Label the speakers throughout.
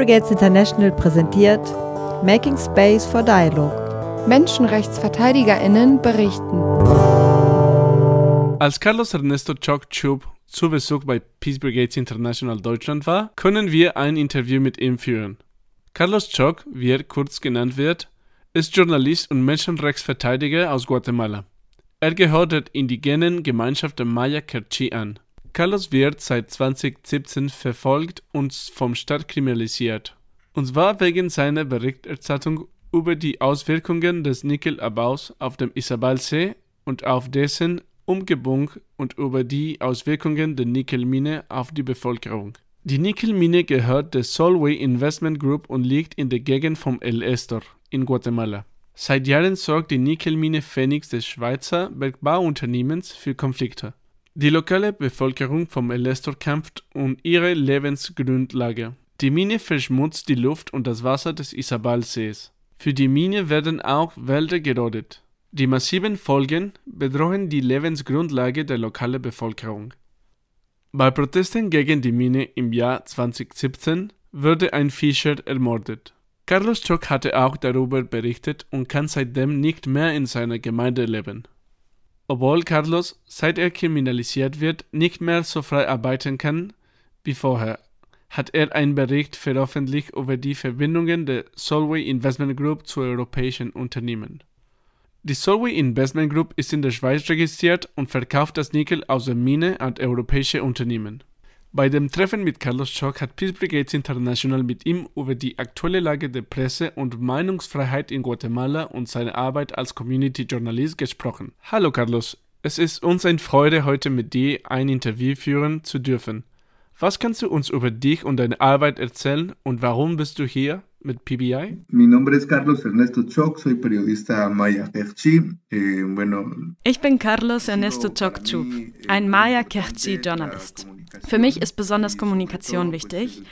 Speaker 1: Brigades International präsentiert Making Space for Dialogue.
Speaker 2: MenschenrechtsverteidigerInnen berichten.
Speaker 3: Als Carlos Ernesto Choc Chub zu Besuch bei Peace Brigades International Deutschland war, können wir ein Interview mit ihm führen. Carlos Choc, wie er kurz genannt wird, ist Journalist und Menschenrechtsverteidiger aus Guatemala. Er gehört der indigenen Gemeinschaft der Maya Kerchi an. Carlos wird seit 2017 verfolgt und vom Staat kriminalisiert. Und zwar wegen seiner Berichterstattung über die Auswirkungen des Nickelabaus auf dem Isabalsee und auf dessen Umgebung und über die Auswirkungen der Nickelmine auf die Bevölkerung. Die Nickelmine gehört der Solway Investment Group und liegt in der Gegend vom El Estor in Guatemala. Seit Jahren sorgt die Nickelmine Phoenix des Schweizer Bergbauunternehmens für Konflikte. Die lokale Bevölkerung vom El Estor kämpft um ihre Lebensgrundlage. Die Mine verschmutzt die Luft und das Wasser des Isabalsees. Für die Mine werden auch Wälder gerodet. Die massiven Folgen bedrohen die Lebensgrundlage der lokalen Bevölkerung. Bei Protesten gegen die Mine im Jahr 2017 wurde ein Fischer ermordet. Carlos Choc hatte auch darüber berichtet und kann seitdem nicht mehr in seiner Gemeinde leben. Obwohl Carlos, seit er kriminalisiert wird, nicht mehr so frei arbeiten kann wie vorher, hat er einen Bericht veröffentlicht über die Verbindungen der Solway Investment Group zu europäischen Unternehmen. Die Solway Investment Group ist in der Schweiz registriert und verkauft das Nickel aus der Mine an europäische Unternehmen. Bei dem Treffen mit Carlos Schock hat Peace Brigades International mit ihm über die aktuelle Lage der Presse und Meinungsfreiheit in Guatemala und seine Arbeit als Community Journalist gesprochen. Hallo Carlos, es ist uns eine Freude, heute mit dir ein Interview führen zu dürfen. Was kannst du uns über dich und deine Arbeit erzählen und warum bist du hier mit PBI?
Speaker 4: Mi nombre es Carlos Ernesto Choc, soy periodista Maya Kerchi. Eh, bueno,
Speaker 5: ich bin Carlos Ernesto Choc Chub, ein Maya Kerchi Journalist. Für mich ist besonders Kommunikation wichtig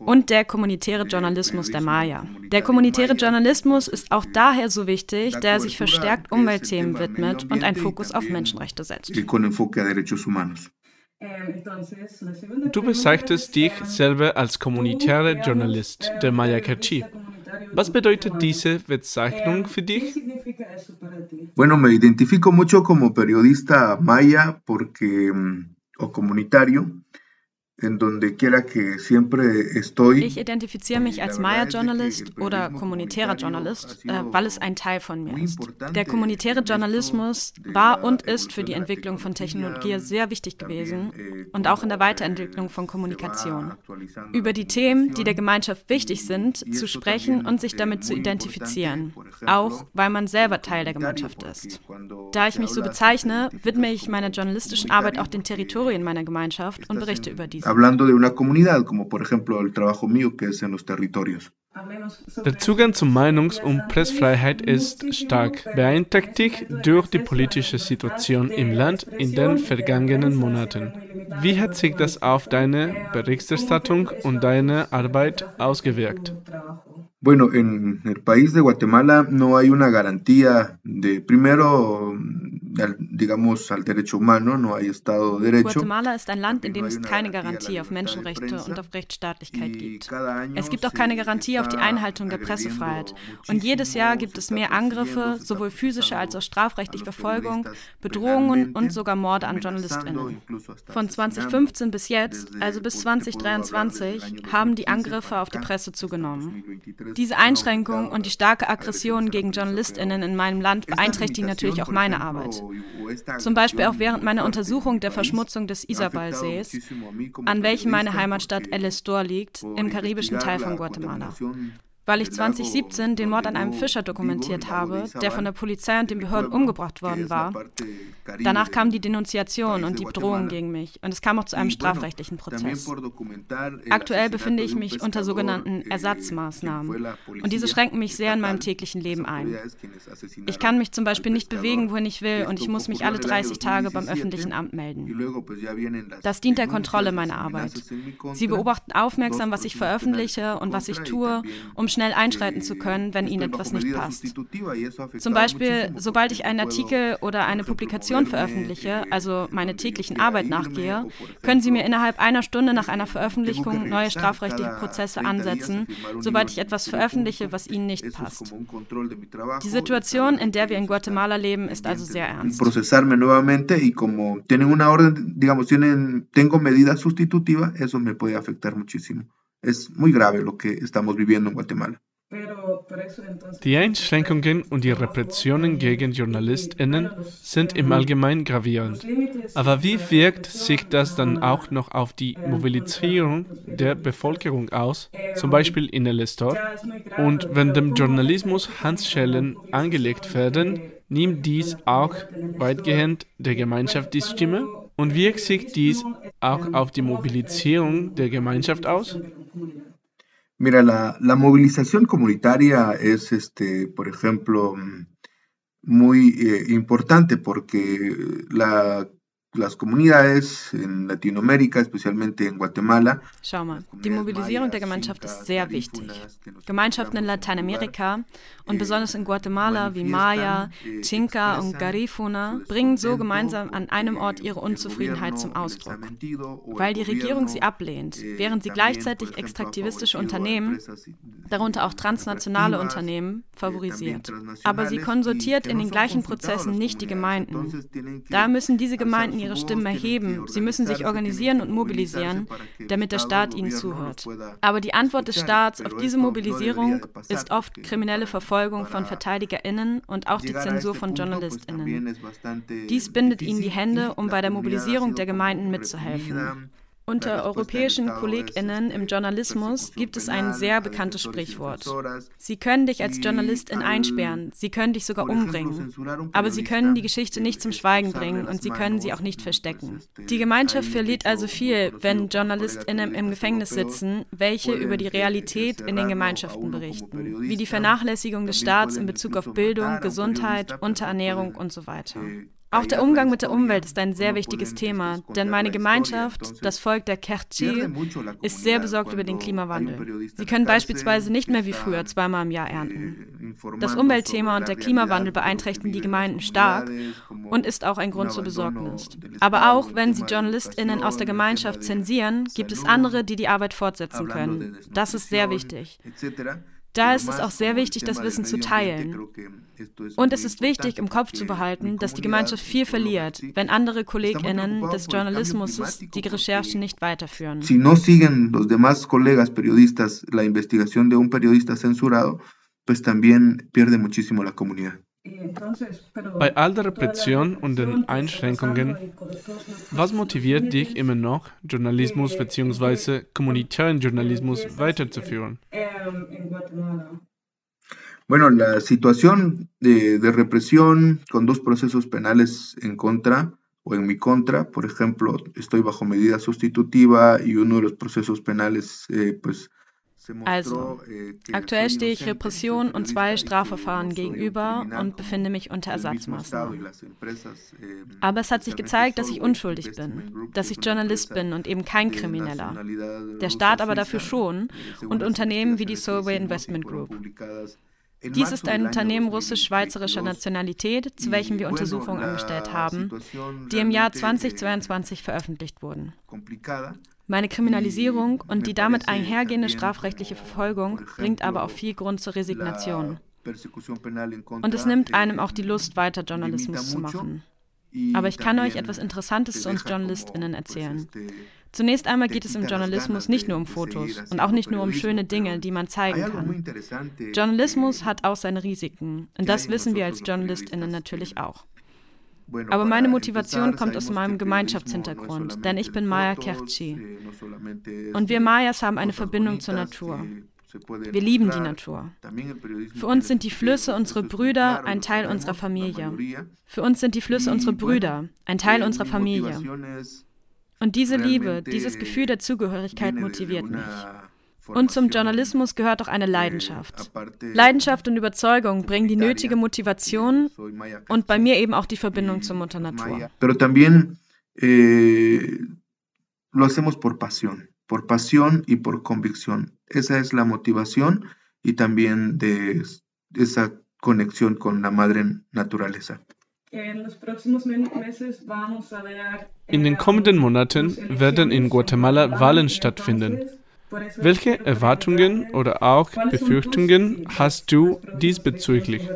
Speaker 5: und der kommunitäre Journalismus der Maya. Der kommunitäre Journalismus ist auch daher so wichtig, da er sich verstärkt Umweltthemen widmet und einen Fokus auf Menschenrechte setzt.
Speaker 3: Du bezeichnest dich selber als kommunitärer Journalist der Maya Kerchi. Was bedeutet diese Bezeichnung für dich?
Speaker 4: Bueno, me identifico mucho como periodista maya porque o comunitario
Speaker 5: Ich identifiziere mich als Maya-Journalist oder kommunitärer Journalist, äh, weil es ein Teil von mir ist. Der kommunitäre Journalismus war und ist für die Entwicklung von Technologie sehr wichtig gewesen
Speaker 4: eh,
Speaker 5: und auch in der Weiterentwicklung von Kommunikation. Über die Themen, die der Gemeinschaft wichtig sind, zu sprechen und sich damit zu identifizieren, auch weil man selber Teil der Gemeinschaft ist. Da ich mich so bezeichne, widme ich meiner journalistischen Arbeit auch den Territorien meiner Gemeinschaft und berichte über diese
Speaker 4: hablando de una comunidad, como por ejemplo el trabajo mío que es en los territorios.
Speaker 3: Der Zugang zu Meinungs- und Pressfreiheit ist stark beeinträchtigt durch die politische Situation im Land in den vergangenen Monaten. Wie hat sich das auf deine Berichterstattung und deine Arbeit ausgewirkt?
Speaker 4: Bueno, en el país de Guatemala no hay una garantía de, primero, digamos, al derecho humano, no hay Estado de Derecho.
Speaker 5: Guatemala ist ein Land, in dem es keine Garantie auf Menschenrechte und auf Rechtsstaatlichkeit gibt. Es gibt auch keine Garantie auf die Einhaltung der Pressefreiheit. Und jedes Jahr gibt es mehr Angriffe, sowohl physische als auch strafrechtliche Verfolgung, Bedrohungen und sogar Morde an JournalistInnen. Von 2015 bis jetzt, also bis 2023, haben die Angriffe auf die Presse zugenommen. Diese Einschränkung und die starke Aggression gegen JournalistInnen in meinem Land beeinträchtigen natürlich auch meine Arbeit. Zum Beispiel auch während meiner Untersuchung der Verschmutzung des Isabalsees, an welchem meine Heimatstadt El Estor liegt, im karibischen Teil von Guatemala weil ich 2017 den Mord an einem Fischer dokumentiert habe, der von der Polizei und den Behörden umgebracht worden war. Danach kam die Denunziation und die Bedrohung gegen mich und es kam auch zu einem strafrechtlichen Prozess. Aktuell befinde ich mich unter sogenannten Ersatzmaßnahmen und diese schränken mich sehr in meinem täglichen Leben ein. Ich kann mich zum Beispiel nicht bewegen, wohin ich will und ich muss mich alle 30 Tage beim öffentlichen Amt melden. Das dient der Kontrolle meiner Arbeit. Sie beobachten aufmerksam, was ich veröffentliche und was ich tue, um schnell einschreiten zu können, wenn ihnen etwas nicht passt. Zum Beispiel, sobald ich einen Artikel oder eine Publikation veröffentliche, also meine täglichen Arbeit nachgehe, können Sie mir innerhalb einer Stunde nach einer Veröffentlichung neue strafrechtliche Prozesse ansetzen, sobald ich etwas veröffentliche, was Ihnen nicht passt. Die Situation, in der wir in Guatemala leben, ist also sehr ernst.
Speaker 4: Tengo medidas sustitutivas, eso me puede afectar muchísimo. Es muy grave lo que estamos viviendo en Guatemala.
Speaker 3: Die Einschränkungen und die Repressionen gegen JournalistInnen sind im Allgemeinen gravierend. Aber wie wirkt sich das dann auch noch auf die Mobilisierung der Bevölkerung aus, zum Beispiel in El Estor? Und wenn dem Journalismus Handschellen angelegt werden, nimmt dies auch weitgehend der Gemeinschaft die Stimme? Und wirkt sich dies auch auf die Mobilisierung der Gemeinschaft aus?
Speaker 4: Mira, la, la movilización comunitaria es, este, por ejemplo, muy eh, importante porque la las comunidades en Latinoamérica, especialmente en Guatemala.
Speaker 5: Schau mal, die Mobilisierung der Gemeinschaft ist sehr wichtig. Gemeinschaften in Lateinamerika und besonders in Guatemala wie Maya, Chinca und Garifuna bringen so gemeinsam an einem Ort ihre Unzufriedenheit zum Ausdruck. Weil die Regierung sie ablehnt, während sie gleichzeitig extraktivistische Unternehmen, darunter auch transnationale Unternehmen, favorisiert. Aber sie konsultiert in den gleichen Prozessen nicht die Gemeinden. Da müssen diese Gemeinden ihre Stimmen erheben. Sie müssen sich organisieren und mobilisieren, damit der Staat ihnen zuhört. Aber die Antwort des Staats auf diese Mobilisierung ist oft kriminelle Verfolgung von VerteidigerInnen und auch die Zensur von JournalistInnen. Dies bindet ihnen die Hände, um bei der Mobilisierung der Gemeinden mitzuhelfen. Unter europäischen KollegInnen im Journalismus gibt es ein sehr bekanntes Sprichwort. Sie können dich als Journalistin einsperren, sie können dich sogar umbringen. Aber sie können die Geschichte nicht zum Schweigen bringen und sie können sie auch nicht verstecken. Die Gemeinschaft verliert also viel, wenn JournalistInnen im Gefängnis sitzen, welche über die Realität in den Gemeinschaften berichten, wie die Vernachlässigung des Staats in Bezug auf Bildung, Gesundheit, Unterernährung und so weiter. Auch der Umgang mit der Umwelt ist ein sehr wichtiges Thema, denn meine Gemeinschaft, das Volk der Kerchi, ist sehr besorgt über den Klimawandel. Sie können beispielsweise nicht mehr wie früher zweimal im Jahr ernten. Das Umweltthema und der Klimawandel beeinträchtigen die Gemeinden stark und ist auch ein Grund zur Besorgnis. Aber auch wenn sie JournalistInnen aus der Gemeinschaft zensieren, gibt es andere, die die Arbeit fortsetzen können. Das ist sehr wichtig. Da ist es auch sehr wichtig, das Wissen zu teilen. Und es ist wichtig, im Kopf zu behalten, dass die Gemeinschaft viel verliert, wenn andere KollegInnen des Journalismus die Recherchen nicht weiterführen.
Speaker 4: Si no siguen los demás colegas periodistas la investigación de un periodista censurado, pues también pierde muchísimo la comunidad.
Speaker 3: Bei all der Repression und den Einschränkungen, was motiviert dich immer noch, Journalismus bzw. kommunitären Journalismus weiterzuführen?
Speaker 4: Bueno, la situación de, de, represión con dos procesos penales en contra o en mi contra, por ejemplo, estoy bajo medida sustitutiva y uno de los procesos penales, eh, pues,
Speaker 5: Also, aktuell stehe ich Repression und zwei Strafverfahren gegenüber und befinde mich unter Ersatzmaßnahmen. Aber es hat sich gezeigt, dass ich unschuldig bin, dass ich Journalist bin und eben kein Krimineller. Der Staat aber dafür schon und Unternehmen wie die Solway Investment Group. Dies ist ein Unternehmen russisch-schweizerischer Nationalität, zu welchem wir Untersuchungen angestellt haben, die im Jahr 2022 veröffentlicht wurden. Meine Kriminalisierung und die damit einhergehende strafrechtliche Verfolgung bringt aber auch viel Grund zur Resignation. Und es nimmt einem auch die Lust, weiter Journalismus zu machen. Aber ich kann euch etwas Interessantes zu uns JournalistInnen erzählen. Zunächst einmal geht es im Journalismus nicht nur um Fotos und auch nicht nur um schöne Dinge, die man zeigen kann. Journalismus hat auch seine Risiken und das wissen wir als JournalistInnen natürlich auch. Aber meine Motivation kommt aus meinem Gemeinschaftshintergrund, denn ich bin Maya Kerchi. Und wir Mayas haben eine Verbindung zur Natur. Wir lieben die Natur. Für uns sind die Flüsse unsere Brüder, ein Teil unserer Familie. Für uns sind die Flüsse unsere Brüder, ein Teil unserer Familie. Und diese Liebe, dieses Gefühl der Zugehörigkeit motiviert mich. Und zum Journalismus gehört auch eine Leidenschaft. Leidenschaft und Überzeugung bringen die nötige Motivation und bei mir eben auch die Verbindung zur Mutter Natur.
Speaker 4: Pero también eh, lo hacemos por pasión, por pasión y por convicción. Esa es la motivación y también de esa conexión con la madre naturaleza.
Speaker 3: In den kommenden Monaten werden in Guatemala Wahlen stattfinden. Welche Erwartungen oder auch Befürchtungen hast du diesbezüglich?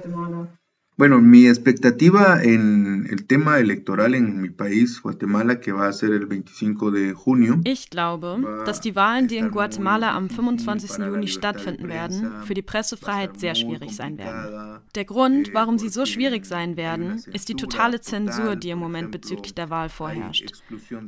Speaker 4: Bueno, mi expectativa en el tema electoral en mi país, Guatemala, que va a ser el 25 de junio.
Speaker 5: Ich glaube, dass die Wahlen, die in Guatemala am 25. Juni stattfinden werden, für die Pressefreiheit sehr schwierig sein werden. Der Grund, warum sie so schwierig sein werden, ist die totale Zensur, die im Moment bezüglich der Wahl vorherrscht.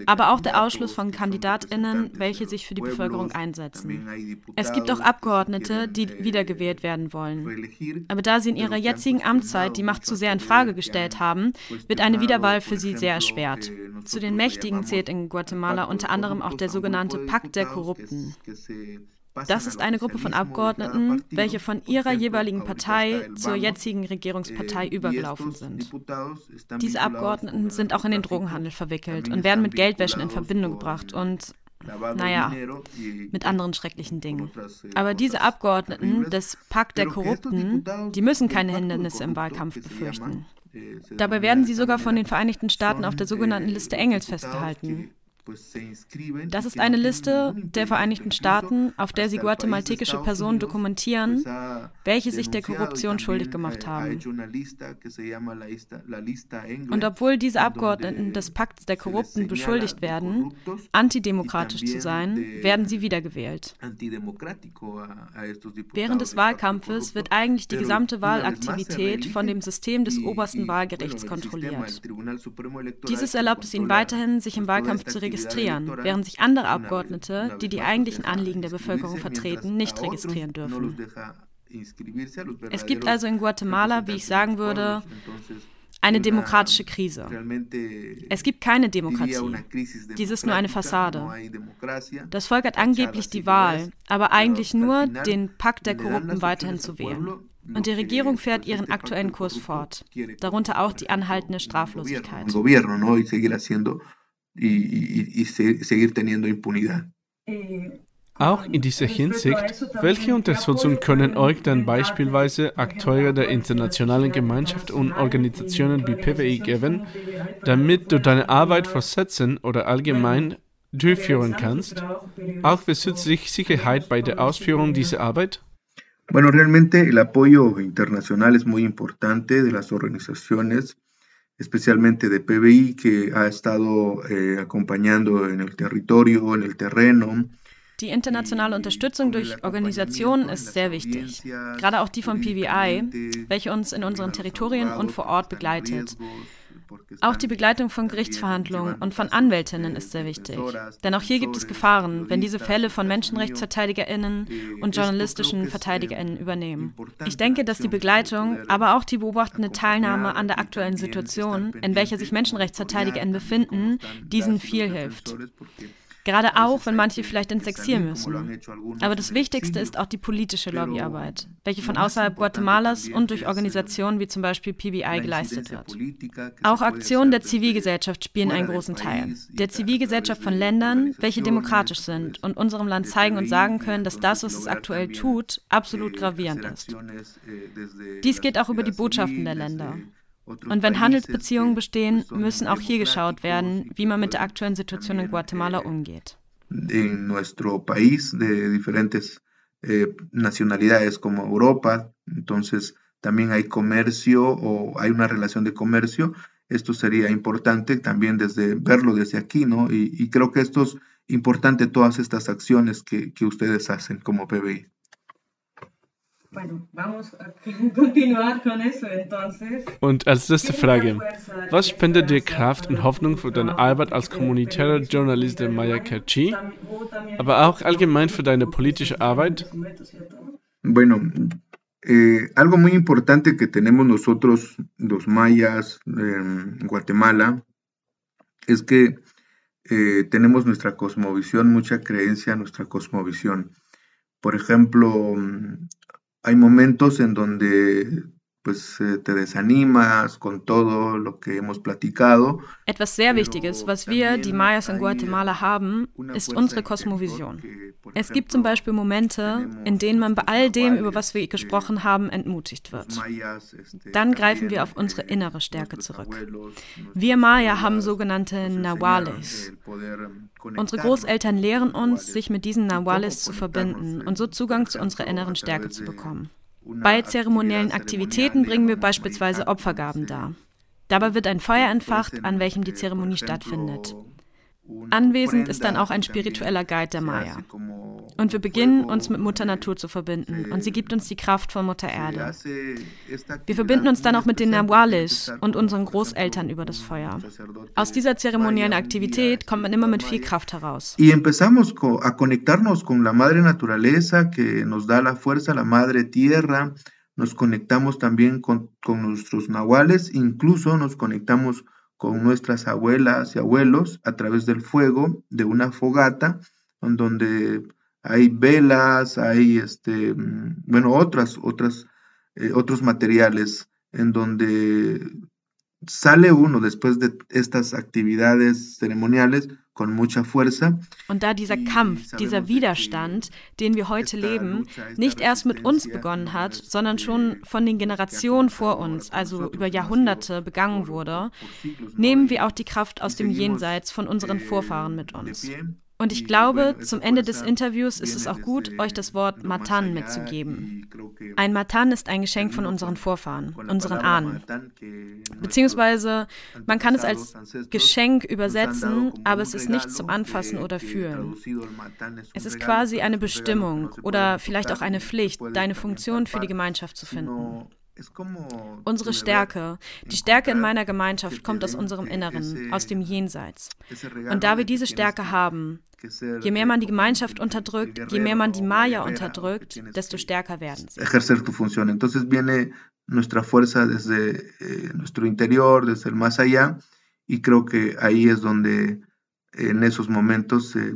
Speaker 5: Aber auch der Ausschluss von KandidatInnen, welche sich für die Bevölkerung einsetzen. Es gibt auch Abgeordnete, die wiedergewählt werden wollen. Aber da sie in ihrer jetzigen Amtszeit die die Macht zu sehr in Frage gestellt haben, wird eine Wiederwahl für sie sehr erschwert. Zu den Mächtigen zählt in Guatemala unter anderem auch der sogenannte Pakt der Korrupten. Das ist eine Gruppe von Abgeordneten, welche von ihrer jeweiligen Partei zur jetzigen Regierungspartei übergelaufen sind. Diese Abgeordneten sind auch in den Drogenhandel verwickelt und werden mit Geldwäschen in Verbindung gebracht und naja, mit anderen schrecklichen Dingen. Aber diese Abgeordneten des Pakt der Korrupten, die müssen keine Hindernisse im Wahlkampf befürchten. Dabei werden sie sogar von den Vereinigten Staaten auf der sogenannten Liste Engels festgehalten. Das ist eine Liste der Vereinigten Staaten, auf der sie guatemaltekische Personen dokumentieren, welche sich der Korruption schuldig gemacht haben. Und obwohl diese Abgeordneten des Pakts der Korrupten beschuldigt werden, antidemokratisch zu sein, werden sie wiedergewählt. Während des Wahlkampfes wird eigentlich die gesamte Wahlaktivität von dem System des obersten Wahlgerichts kontrolliert. Dieses erlaubt es ihnen weiterhin, sich im Wahlkampf zu registrieren registrieren, während sich andere Abgeordnete, die die eigentlichen Anliegen der Bevölkerung vertreten, nicht registrieren dürfen. Es gibt also in Guatemala, wie ich sagen würde, eine demokratische Krise. Es gibt keine Demokratie. Dies ist nur eine Fassade. Das Volk hat angeblich die Wahl, aber eigentlich nur, den Pakt der Korrupten weiterhin zu wählen. Und die Regierung fährt ihren aktuellen Kurs fort, darunter auch die anhaltende Straflosigkeit
Speaker 4: y, y, y seguir teniendo impunidad.
Speaker 3: Auch in dieser Hinsicht, welche Unterstützung können euch dann beispielsweise Akteure der internationalen Gemeinschaft und Organisationen wie PWI geben, damit du deine Arbeit fortsetzen oder allgemein durchführen kannst, auch bezüglich Sicherheit bei der Ausführung dieser Arbeit?
Speaker 4: Bueno, realmente el apoyo internacional es muy importante de las organizaciones especialmente de PBI, que ha estado eh, acompañando en el territorio, en el terreno.
Speaker 5: Die internationale Unterstützung durch Organisationen ist sehr wichtig, gerade auch die von PBI, welche uns in unseren Territorien und vor Ort begleitet. Auch die Begleitung von Gerichtsverhandlungen und von Anwältinnen ist sehr wichtig. Denn auch hier gibt es Gefahren, wenn diese Fälle von Menschenrechtsverteidigerinnen und journalistischen Verteidigerinnen übernehmen. Ich denke, dass die Begleitung, aber auch die beobachtende Teilnahme an der aktuellen Situation, in welcher sich Menschenrechtsverteidigerinnen befinden, diesen viel hilft. Gerade auch, wenn manche vielleicht Exil müssen. Aber das Wichtigste ist auch die politische Lobbyarbeit, welche von außerhalb Guatemalas und durch Organisationen wie zum Beispiel PBI geleistet wird. Auch Aktionen der Zivilgesellschaft spielen einen großen Teil. Der Zivilgesellschaft von Ländern, welche demokratisch sind und unserem Land zeigen und sagen können, dass das, was es aktuell tut, absolut gravierend ist. Dies geht auch über die Botschaften der Länder. Und wenn Handelsbeziehungen bestehen, müssen auch hier geschaut werden, wie man mit der aktuellen Situation in Guatemala umgeht.
Speaker 4: En nuestro país de diferentes eh, nacionalidades como Europa, entonces también hay comercio o hay una relación de comercio. Esto sería importante también desde verlo desde aquí, ¿no? Y, y creo que esto es importante todas estas acciones que, que ustedes hacen como PBI.
Speaker 3: Bueno, vamos a continuar con eso entonces. Und als letzte Frage, was spendet dir Kraft und Hoffnung für deine Arbeit als kommunitärer Journalist der Maya Kerchi, aber auch allgemein für deine politische Arbeit?
Speaker 4: Bueno, eh, algo muy importante que tenemos nosotros, los mayas en Guatemala, es que eh, tenemos nuestra cosmovisión, mucha creencia en nuestra cosmovisión. Por ejemplo, hay momentos en donde pues eh, te desanimas con todo lo que hemos platicado.
Speaker 5: Etwas sehr Wichtiges, was wir, die Mayas in Guatemala haben, ist unsere Kosmovision. Es gibt zum Beispiel Momente, in denen man bei all dem, über was wir gesprochen haben, entmutigt wird. Dann greifen wir auf unsere innere Stärke zurück. Wir Maya haben sogenannte Nahuales. Unsere Großeltern lehren uns, sich mit diesen Nahuales zu verbinden und so Zugang zu unserer inneren Stärke zu bekommen. Bei zeremoniellen Aktivitäten bringen wir beispielsweise Opfergaben dar. Dabei wird ein Feuer entfacht, an welchem die Zeremonie stattfindet. Anwesend ist dann auch ein spiritueller Guide der Maya. Und wir beginnen, uns mit Mutter Natur zu verbinden. Und sie gibt uns die Kraft von Mutter Erde. Wir verbinden uns dann auch mit den Nahuales und unseren Großeltern über das Feuer. Aus dieser zeremoniellen Aktivität kommt man immer mit viel Kraft heraus.
Speaker 4: Y empezamos a conectarnos con la madre naturaleza que nos da la fuerza, la madre tierra. Nos conectamos también con, con nuestros nahuales, incluso nos conectamos con nuestras abuelas y abuelos a través del fuego de una fogata, en donde hay velas, hay este, mm, bueno, otras, otras, eh, otros materiales en donde sale uno después de estas actividades ceremoniales con mucha fuerza.
Speaker 5: Und da dieser Kampf, dieser Widerstand, den wir heute leben, nicht erst mit uns begonnen hat, sondern schon von den Generationen vor uns, also über Jahrhunderte begangen wurde, nehmen wir auch die Kraft aus dem Jenseits von unseren Vorfahren mit uns. Und ich glaube, zum Ende des Interviews ist es auch gut, euch das Wort Matan mitzugeben. Ein Matan ist ein Geschenk von unseren Vorfahren, unseren Ahnen. Beziehungsweise, man kann es als Geschenk übersetzen, aber es ist nichts zum Anfassen oder Fühlen. Es ist quasi eine Bestimmung oder vielleicht auch eine Pflicht, deine Funktion für die Gemeinschaft zu finden. Unsere Stärke, die Stärke in meiner Gemeinschaft kommt aus unserem Inneren, aus dem Jenseits. Und da wir diese Stärke haben, je mehr man die Gemeinschaft unterdrückt, je mehr man die Maya unterdrückt, desto stärker werden sie.
Speaker 4: Ejercer tu función. Entonces viene nuestra fuerza desde eh, nuestro interior, desde el más allá, y creo que ahí es donde en esos momentos eh,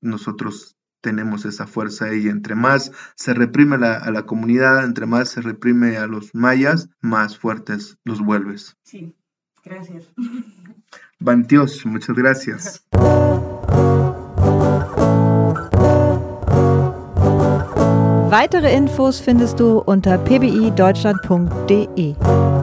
Speaker 4: nosotros tenemos esa fuerza y entre más se reprime la, a la comunidad, entre más se reprime a los mayas, más fuertes los vuelves.
Speaker 6: Sí, gracias.
Speaker 4: Bantios, muchas gracias.
Speaker 1: Weitere Infos findest du unter pbideutschland.de.